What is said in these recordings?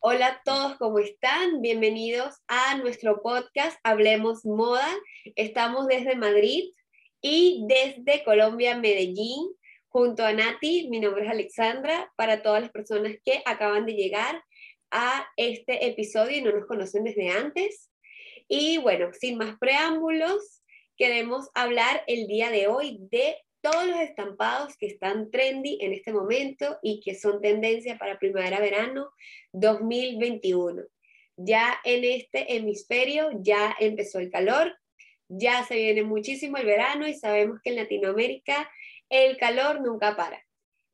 Hola a todos, ¿cómo están? Bienvenidos a nuestro podcast Hablemos Moda. Estamos desde Madrid y desde Colombia, Medellín, junto a Nati. Mi nombre es Alexandra. Para todas las personas que acaban de llegar a este episodio y no nos conocen desde antes. Y bueno, sin más preámbulos, queremos hablar el día de hoy de todos los estampados que están trendy en este momento y que son tendencia para primavera-verano 2021. Ya en este hemisferio ya empezó el calor, ya se viene muchísimo el verano y sabemos que en Latinoamérica el calor nunca para.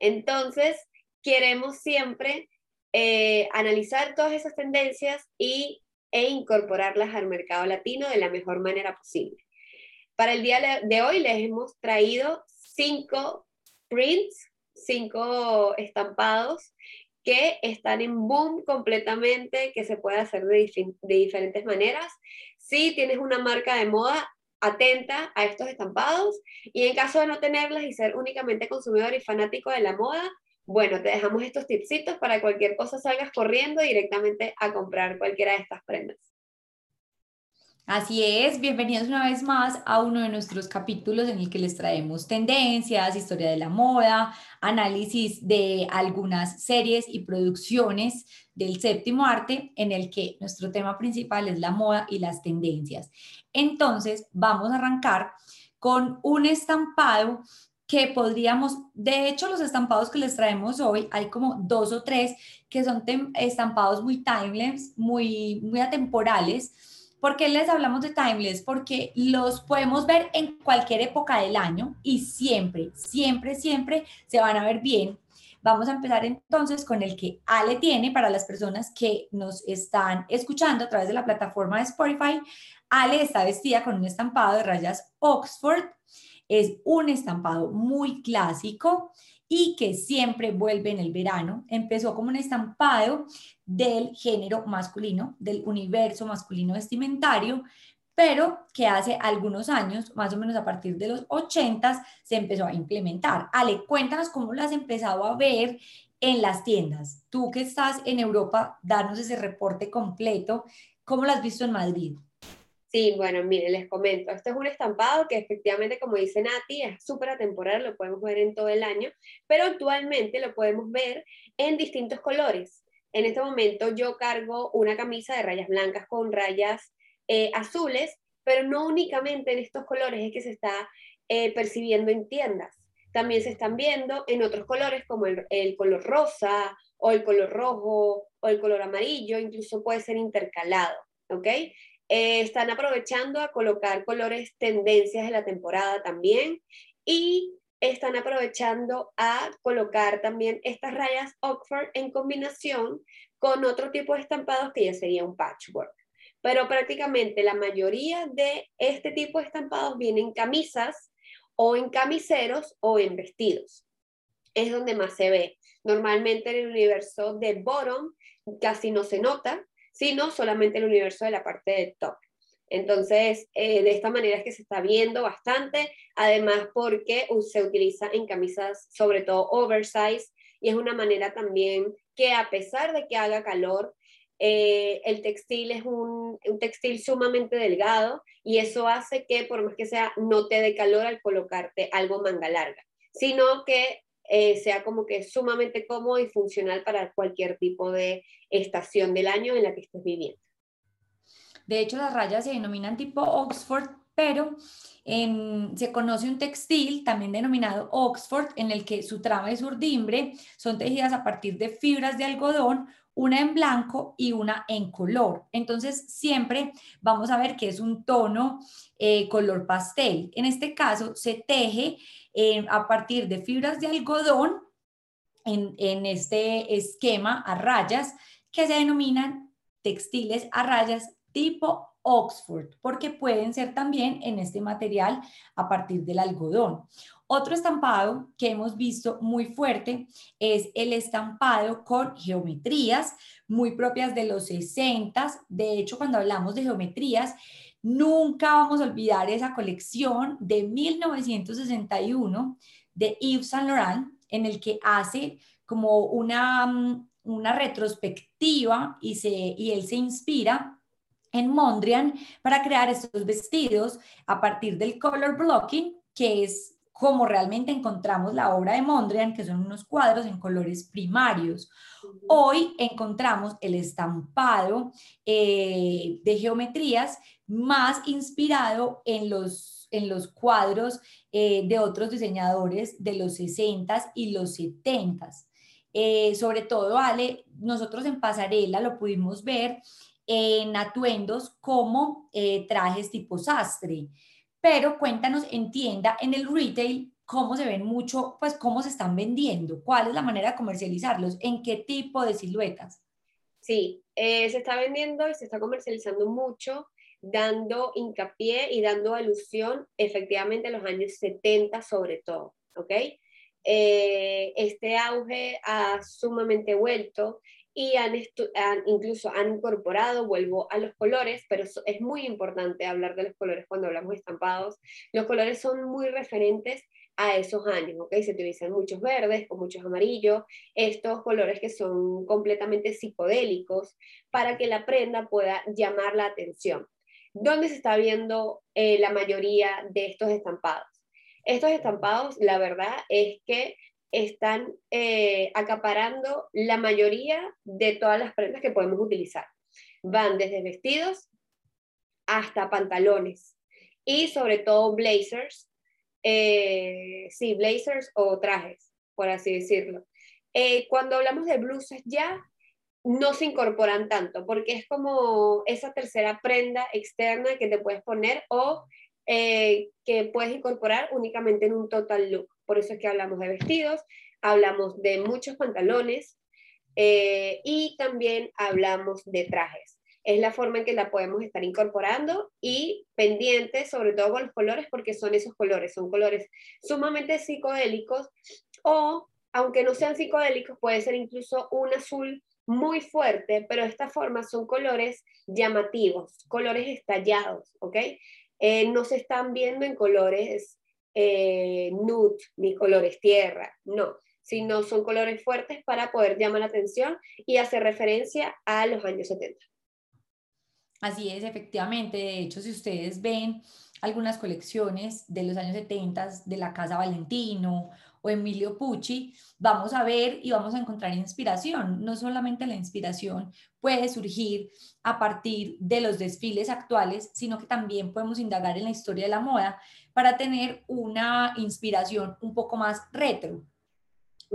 Entonces, queremos siempre eh, analizar todas esas tendencias y, e incorporarlas al mercado latino de la mejor manera posible. Para el día de hoy les hemos traído cinco prints, cinco estampados que están en boom completamente, que se puede hacer de, diferentes maneras. Si tienes una marca de moda, atenta a estos estampados y en caso de no tenerlas y ser únicamente consumidor y fanático de la moda, bueno, te dejamos estos tipsitos para cualquier cosa salgas corriendo directamente a comprar cualquiera de estas prendas. Así es, bienvenidos una vez más a uno de nuestros capítulos en el que les traemos tendencias, historia de la moda, análisis de algunas series y producciones del séptimo arte, en el que nuestro tema principal es la moda y las tendencias. Entonces, vamos a arrancar con un estampado que podríamos, de hecho los estampados que les traemos hoy, hay como dos o tres que son estampados muy timeless, muy, muy atemporales ¿Por qué les hablamos de timeless? Porque los podemos ver en cualquier época del año y siempre, siempre, siempre se van a ver bien. Vamos a empezar entonces con el que Ale tiene para las personas que nos están escuchando a través de la plataforma de Spotify. Ale está vestida con un estampado de rayas Oxford. Es un estampado muy clásico y que siempre vuelve en el verano. Empezó como un estampado del género masculino, del universo masculino vestimentario, pero que hace algunos años, más o menos a partir de los 80, se empezó a implementar. Ale, cuéntanos cómo lo has empezado a ver en las tiendas. Tú que estás en Europa, danos ese reporte completo. ¿Cómo lo has visto en Madrid? Sí, bueno, mire, les comento, este es un estampado que efectivamente, como dice Nati, es súper atemporal, lo podemos ver en todo el año, pero actualmente lo podemos ver en distintos colores. En este momento yo cargo una camisa de rayas blancas con rayas eh, azules, pero no únicamente en estos colores es que se está eh, percibiendo en tiendas. También se están viendo en otros colores como el, el color rosa o el color rojo o el color amarillo, incluso puede ser intercalado, ¿ok? Eh, están aprovechando a colocar colores tendencias de la temporada también y están aprovechando a colocar también estas rayas Oxford en combinación con otro tipo de estampados que ya sería un patchwork. Pero prácticamente la mayoría de este tipo de estampados vienen en camisas o en camiseros o en vestidos. Es donde más se ve. Normalmente en el universo de bottom casi no se nota, sino solamente el universo de la parte de top. Entonces, eh, de esta manera es que se está viendo bastante, además porque se utiliza en camisas sobre todo oversize y es una manera también que a pesar de que haga calor, eh, el textil es un, un, textil sumamente delgado y eso hace que por más que sea no te dé calor al colocarte algo manga larga, sino que eh, sea como que sumamente cómodo y funcional para cualquier tipo de estación del año en la que estés viviendo. De hecho, las rayas se denominan tipo Oxford, pero se conoce un textil también denominado Oxford, en el que su trama y su urdimbre son tejidas a partir de fibras de algodón, una en blanco y una en color. Entonces, siempre vamos a ver que es un tono eh, color pastel. En este caso, se teje eh, a partir de fibras de algodón en, en este esquema a rayas que se denominan textiles a rayas tipo Oxford, porque pueden ser también en este material a partir del algodón. Otro estampado que hemos visto muy fuerte es el estampado con geometrías muy propias de los 60. De hecho, cuando hablamos de geometrías, nunca vamos a olvidar esa colección de 1961 de Yves Saint Laurent, en el que hace como una, mm, una retrospectiva y, se, y él se inspira en Mondrian para crear estos vestidos a partir del color blocking, que es como realmente encontramos la obra de Mondrian, que son unos cuadros en colores primarios. Hoy encontramos el estampado eh, de geometrías más inspirado en los, en los cuadros eh, de otros diseñadores de los 60s y los 70s. Eh, sobre todo, Ale, nosotros en pasarela lo pudimos ver en atuendos como trajes tipo sastre pero cuéntanos en tienda, en el retail, cómo se ven mucho, pues cómo se están vendiendo, cuál es la manera de comercializarlos, en qué tipo de siluetas. Sí, eh, se está vendiendo y se está comercializando mucho, dando hincapié y dando alusión efectivamente a los años 70 sobre todo, ¿ok? Eh, este auge ha sumamente vuelto y han, incluso han incorporado, vuelvo a los colores, pero es muy importante hablar de los colores cuando hablamos de estampados. Los colores son muy referentes a esos años, ¿ok? Se utilizan muchos verdes o muchos amarillos, estos colores que son completamente psicodélicos para que la prenda pueda llamar la atención. ¿Dónde se está viendo eh, la mayoría de estos estampados? Estos estampados, la verdad es que están eh, acaparando la mayoría de todas las prendas que podemos utilizar. Van desde vestidos hasta pantalones y sobre todo blazers, eh, sí, blazers o trajes, por así decirlo. Eh, cuando hablamos de blusas ya no se incorporan tanto porque es como esa tercera prenda externa que te puedes poner o que puedes incorporar únicamente en un total look. Por eso es que hablamos de vestidos, hablamos de muchos pantalones eh, y también hablamos de trajes. Es la forma en que la podemos estar incorporando y pendientes, sobre todo con los colores, porque son esos colores, son colores sumamente psicodélicos o, aunque no sean psicodélicos, puede ser incluso un azul muy fuerte, pero de esta forma son colores llamativos, colores estallados, ¿ok? Eh, no se están viendo en colores eh, nude ni colores tierra, no, sino son colores fuertes para poder llamar la atención y hacer referencia a los años 70. Así es, efectivamente. De hecho, si ustedes ven algunas colecciones de los años 70 de la Casa Valentino o Emilio Pucci, vamos a ver y vamos a encontrar inspiración. No solamente la inspiración puede surgir a partir de los desfiles actuales, sino que también podemos indagar en la historia de la moda para tener una inspiración un poco más retro.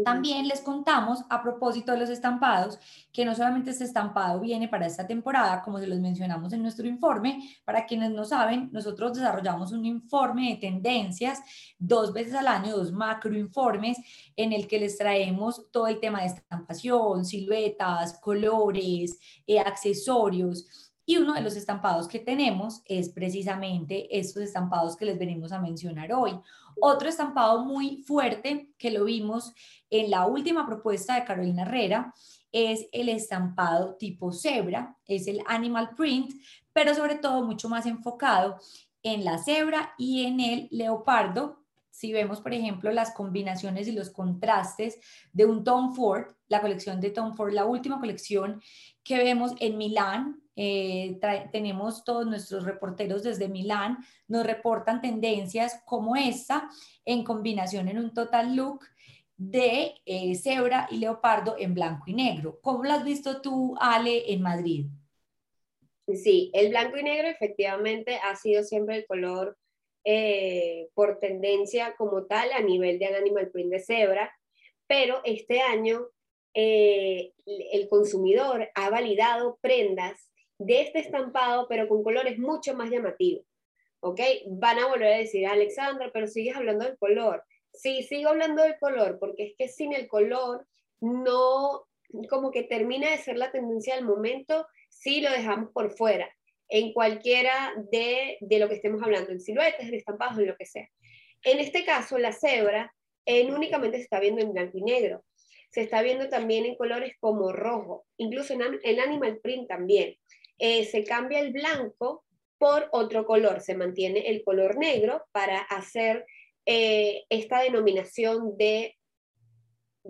También les contamos a propósito de los estampados que no solamente este estampado viene para esta temporada, como se los mencionamos en nuestro informe, para quienes no saben, nosotros desarrollamos un informe de tendencias dos veces al año, dos macroinformes en el que les traemos todo el tema de estampación, siluetas, colores, eh, accesorios y uno de los estampados que tenemos es precisamente estos estampados que les venimos a mencionar hoy. Otro estampado muy fuerte que lo vimos en la última propuesta de Carolina Herrera es el estampado tipo cebra, es el animal print, pero sobre todo mucho más enfocado en la cebra y en el leopardo. Si vemos, por ejemplo, las combinaciones y los contrastes de un Tom Ford, la colección de Tom Ford, la última colección que vemos en Milán, eh, tenemos todos nuestros reporteros desde Milán, nos reportan tendencias como esta en combinación en un total look de eh, cebra y leopardo en blanco y negro. ¿Cómo lo has visto tú, Ale, en Madrid? Sí, el blanco y negro efectivamente ha sido siempre el color eh, por tendencia como tal a nivel del animal print de cebra, pero este año el consumidor ha validado prendas de este estampado, pero con colores mucho más llamativos. ¿Ok? Van a volver a decir, Alexandra, pero sigues hablando del color. Sí, sigo hablando del color, porque es que sin el color no, como que termina de ser la tendencia del momento si lo dejamos por fuera, en cualquiera de, de lo que estemos hablando, en siluetas, en estampados, en lo que sea. En este caso, la cebra en únicamente se está viendo en blanco y negro. Se está viendo también en colores como rojo, incluso en, en animal print también. Eh, se cambia el blanco por otro color, se mantiene el color negro para hacer eh, esta denominación de,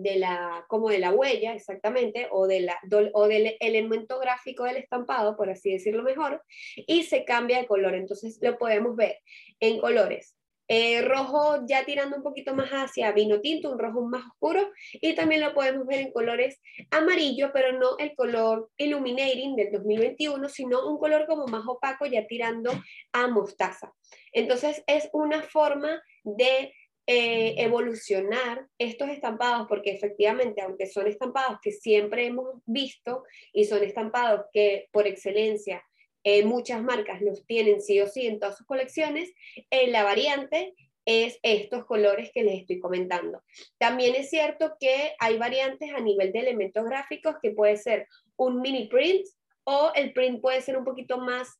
de la, como de la huella exactamente, o, de la, o del elemento gráfico del estampado, por así decirlo mejor, y se cambia de color. Entonces lo podemos ver en colores. Eh, rojo ya tirando un poquito más hacia vino tinto, un rojo más oscuro, y también lo podemos ver en colores amarillo, pero no el color illuminating del 2021, sino un color como más opaco, ya tirando a mostaza. Entonces es una forma de eh, evolucionar estos estampados, porque efectivamente, aunque son estampados que siempre hemos visto y son estampados que por excelencia eh, muchas marcas los tienen sí o sí en todas sus colecciones, eh, la variante es estos colores que les estoy comentando. También es cierto que hay variantes a nivel de elementos gráficos que puede ser un mini print o el print puede ser un poquito más,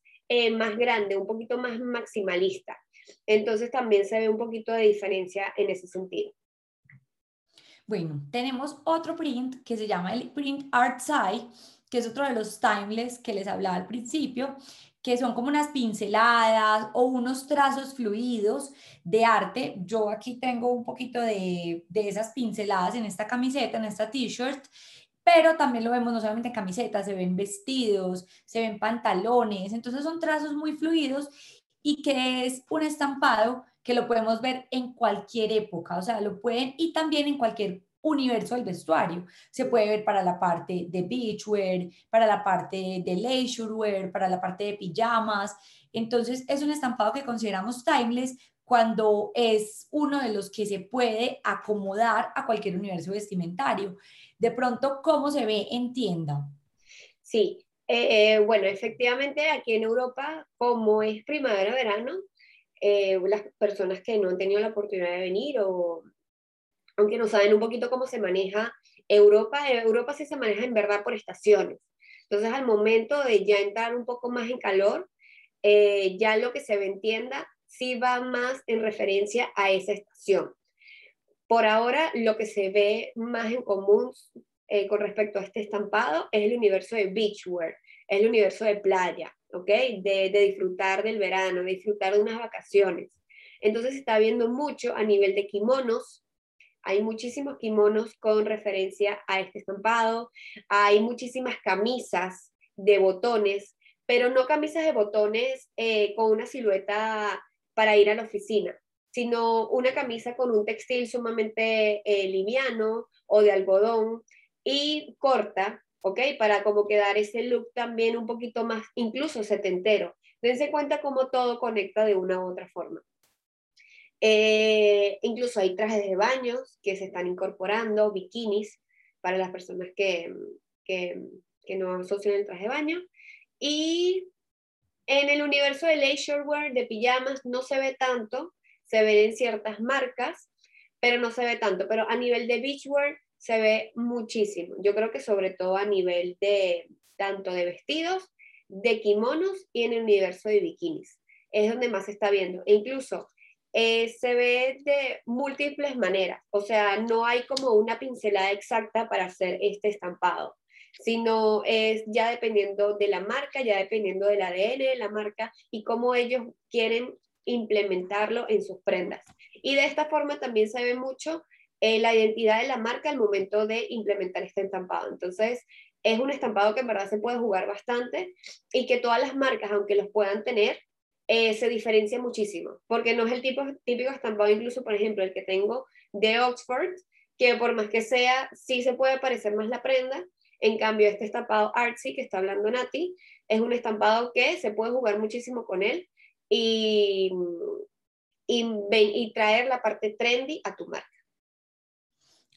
más grande, un poquito más maximalista. Entonces también se ve un poquito de diferencia en ese sentido. Bueno, tenemos otro print que se llama el print art side, que es otro de los timeless que les hablaba al principio, que son como unas pinceladas o unos trazos fluidos de arte. Yo aquí tengo un poquito de, de esas pinceladas en esta camiseta, en esta t-shirt, pero también lo vemos no solamente en camisetas, se ven vestidos, se ven pantalones, entonces son trazos muy fluidos y que es un estampado que lo podemos ver en cualquier época, o sea, lo pueden y también en cualquier universo del vestuario. Se puede ver para la parte de beachwear, para la parte de leisurewear, para la parte de pijamas. Entonces, es un estampado que consideramos timeless cuando es uno de los que se puede acomodar a cualquier universo vestimentario. De pronto, ¿cómo se ve en tienda? Sí, eh, eh, bueno, efectivamente aquí en Europa, como es primavera-verano, eh, las personas que no han tenido la oportunidad de venir o aunque no saben un poquito cómo se maneja Europa, Europa sí se maneja en verdad por estaciones. Entonces al momento de ya entrar un poco más en calor, ya lo que se ve en tienda sí va más en referencia a esa estación. Por ahora lo que se ve más en común eh, con respecto a este estampado es el universo de beachwear, es el universo de playa, ¿ok? De, disfrutar del verano, de disfrutar de unas vacaciones. Entonces se está viendo mucho a nivel de kimonos, hay muchísimos kimonos con referencia a este estampado, hay muchísimas camisas de botones, pero no camisas de botones eh, con una silueta para ir a la oficina, sino una camisa con un textil sumamente eh, liviano o de algodón y corta, ¿ok? Para como quedar ese look también un poquito más, incluso setentero. Dense cuenta cómo todo conecta de una u otra forma. Eh, incluso hay trajes de baños que se están incorporando, bikinis para las personas que, que, que no asocian el traje de baño. Y en el universo de leisurewear, de pijamas, no se ve tanto, se ve en ciertas marcas, pero no se ve tanto. Pero a nivel de beachwear, se ve muchísimo. Yo creo que sobre todo a nivel de tanto de vestidos, de kimonos y en el universo de bikinis. Es donde más se está viendo. E incluso eh, se ve de múltiples maneras. O sea, no hay como una pincelada exacta para hacer este estampado, sino es ya dependiendo de la marca, ya dependiendo del ADN de la marca y cómo ellos quieren implementarlo en sus prendas. Y de esta forma también se ve mucho eh, la identidad de la marca al momento de implementar este estampado. Entonces, es un estampado que en verdad se puede jugar bastante y que todas las marcas, aunque los puedan tener, eh, se diferencia muchísimo, porque no es el tipo, típico estampado, incluso, por ejemplo, el que tengo de Oxford, que por más que sea, sí se puede parecer más la prenda. En cambio, este estampado artsy que está hablando Nati, es un estampado que se puede jugar muchísimo con él y, y, y traer la parte trendy a tu marca.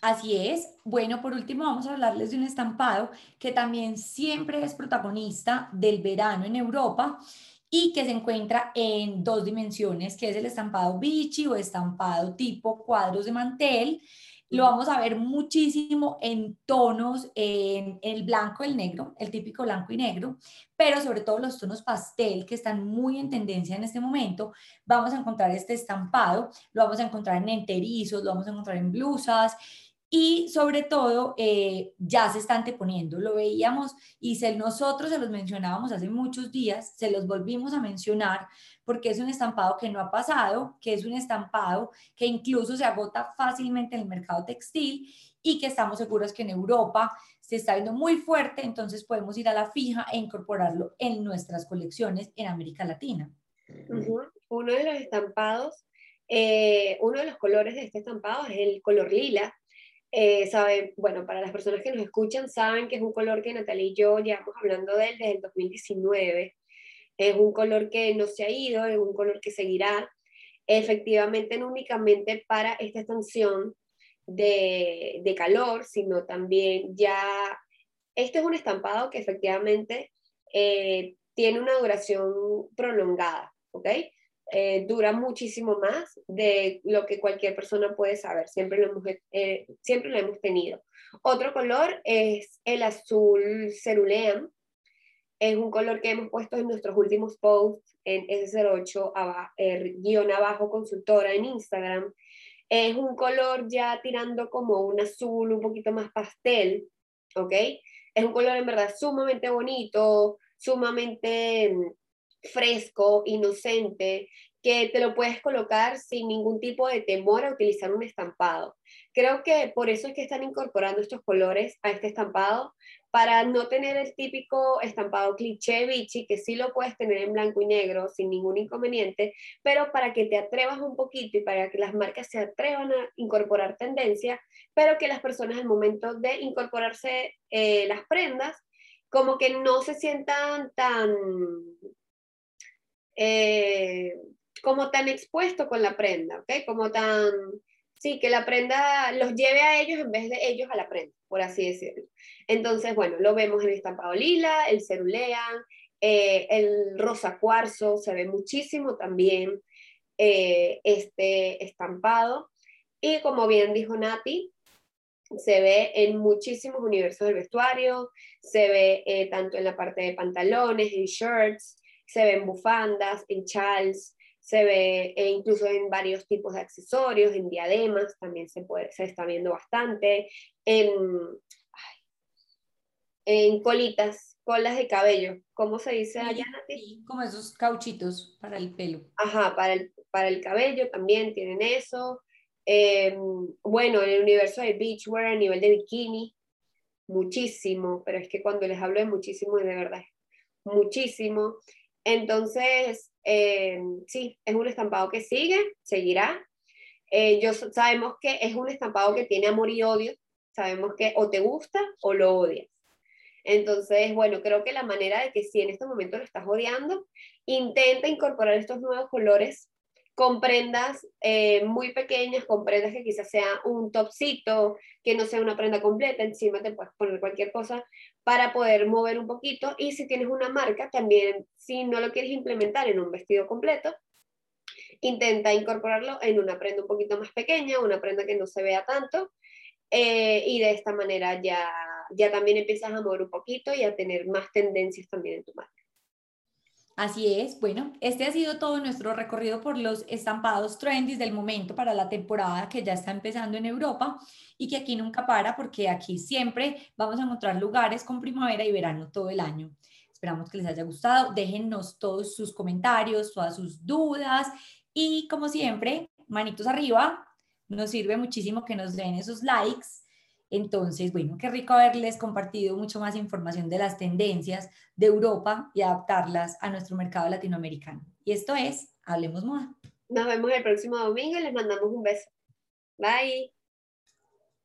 Así es. Bueno, por último vamos a hablarles de un estampado que también siempre es protagonista del verano en Europa y que se encuentra en dos dimensiones, que es el estampado bichi o estampado tipo cuadros de mantel. Lo vamos a ver muchísimo en tonos, en el blanco y el negro, el típico blanco y negro, pero sobre todo los tonos pastel que están muy en tendencia en este momento. Vamos a encontrar este estampado, lo vamos a encontrar en enterizos, lo vamos a encontrar en blusas y sobre todo eh, ya se están anteponiendo. Lo veíamos y se, nosotros se los mencionábamos hace muchos días, se los volvimos a mencionar porque es un estampado que no ha pasado, que es un estampado que incluso se agota fácilmente en el mercado textil y que estamos seguros que en Europa se está viendo muy fuerte, entonces podemos ir a la fija e incorporarlo en nuestras colecciones en América Latina. Uno de los estampados, eh, uno de los colores de este estampado es el color lila, eh, sabe, bueno, para las personas que nos escuchan, saben que es un color que Natalia y yo llevamos hablando de él desde el 2019. Es un color que no se ha ido, es un color que seguirá. Efectivamente, no únicamente para esta extensión de, de calor, sino también ya, este es un estampado que efectivamente eh, tiene una duración prolongada, ¿ok? Eh, dura muchísimo más de lo que cualquier persona puede saber. Siempre lo, hemos, eh, siempre lo hemos tenido. Otro color es el azul cerulean. Es un color que hemos puesto en nuestros últimos posts en S08 abajo, eh, guion abajo consultora en Instagram. Es un color ya tirando como un azul un poquito más pastel, ¿ok? Es un color en verdad sumamente bonito, sumamente mm, fresco, inocente, que te lo puedes colocar sin ningún tipo de temor a utilizar un estampado. Creo que por eso es que están incorporando estos colores a este estampado, para no tener el típico estampado cliché bichi, que sí lo puedes tener en blanco y negro sin ningún inconveniente, pero para que te atrevas un poquito y para que las marcas se atrevan a incorporar tendencia, pero que las personas al momento de incorporarse eh, las prendas, como que no se sientan tan eh, como tan expuesto con la prenda, ¿ok? Como tan, sí, que la prenda los lleve a ellos en vez de ellos a la prenda, por así decirlo. Entonces, bueno, lo vemos en el estampado lila, el cerulean, eh, el rosa cuarzo, se ve muchísimo también eh, este estampado. Y como bien dijo Nati, se ve en muchísimos universos del vestuario, se ve tanto en la parte de pantalones, en shirts, se ve en bufandas, en chals, se ve e incluso en varios tipos de accesorios, en diademas, también se, puede, se está viendo bastante, en, en colitas, colas de cabello, ¿cómo se dice allá? Como esos cauchitos para el pelo. Ajá, para el, para el cabello también tienen eso. Em, bueno, en el universo de beachwear a nivel de bikini, muchísimo, pero es que cuando les hablo de muchísimo, de verdad, muchísimo. Entonces, eh, sí, es un estampado que sigue, seguirá. Eh, yo, sabemos que es un estampado que tiene amor y odio. Sabemos que o te gusta o lo odias. Entonces, bueno, creo que la manera de que si en este momento lo estás odiando, intenta incorporar estos nuevos colores con prendas eh, muy pequeñas, con prendas que quizás sea un topcito, que no sea una prenda completa, encima te puedes poner cualquier cosa para poder mover un poquito. Y si tienes una marca, también si no lo quieres implementar en un vestido completo, intenta incorporarlo en una prenda un poquito más pequeña, una prenda que no se vea tanto. Eh, y de esta manera ya, ya también empiezas a mover un poquito y a tener más tendencias también en tu marca. Así es, bueno, este ha sido todo nuestro recorrido por los estampados trendy del momento para la temporada que ya está empezando en Europa y que aquí nunca para porque aquí siempre vamos a encontrar lugares con primavera y verano todo el año. Esperamos que les haya gustado, déjennos todos sus comentarios, todas sus dudas y como siempre, manitos arriba, nos sirve muchísimo que nos den esos likes entonces, bueno, qué rico haberles compartido mucho más información de las tendencias de Europa y adaptarlas a nuestro mercado latinoamericano. Y esto es Hablemos Moda. Nos vemos el próximo domingo y les mandamos un beso. Bye.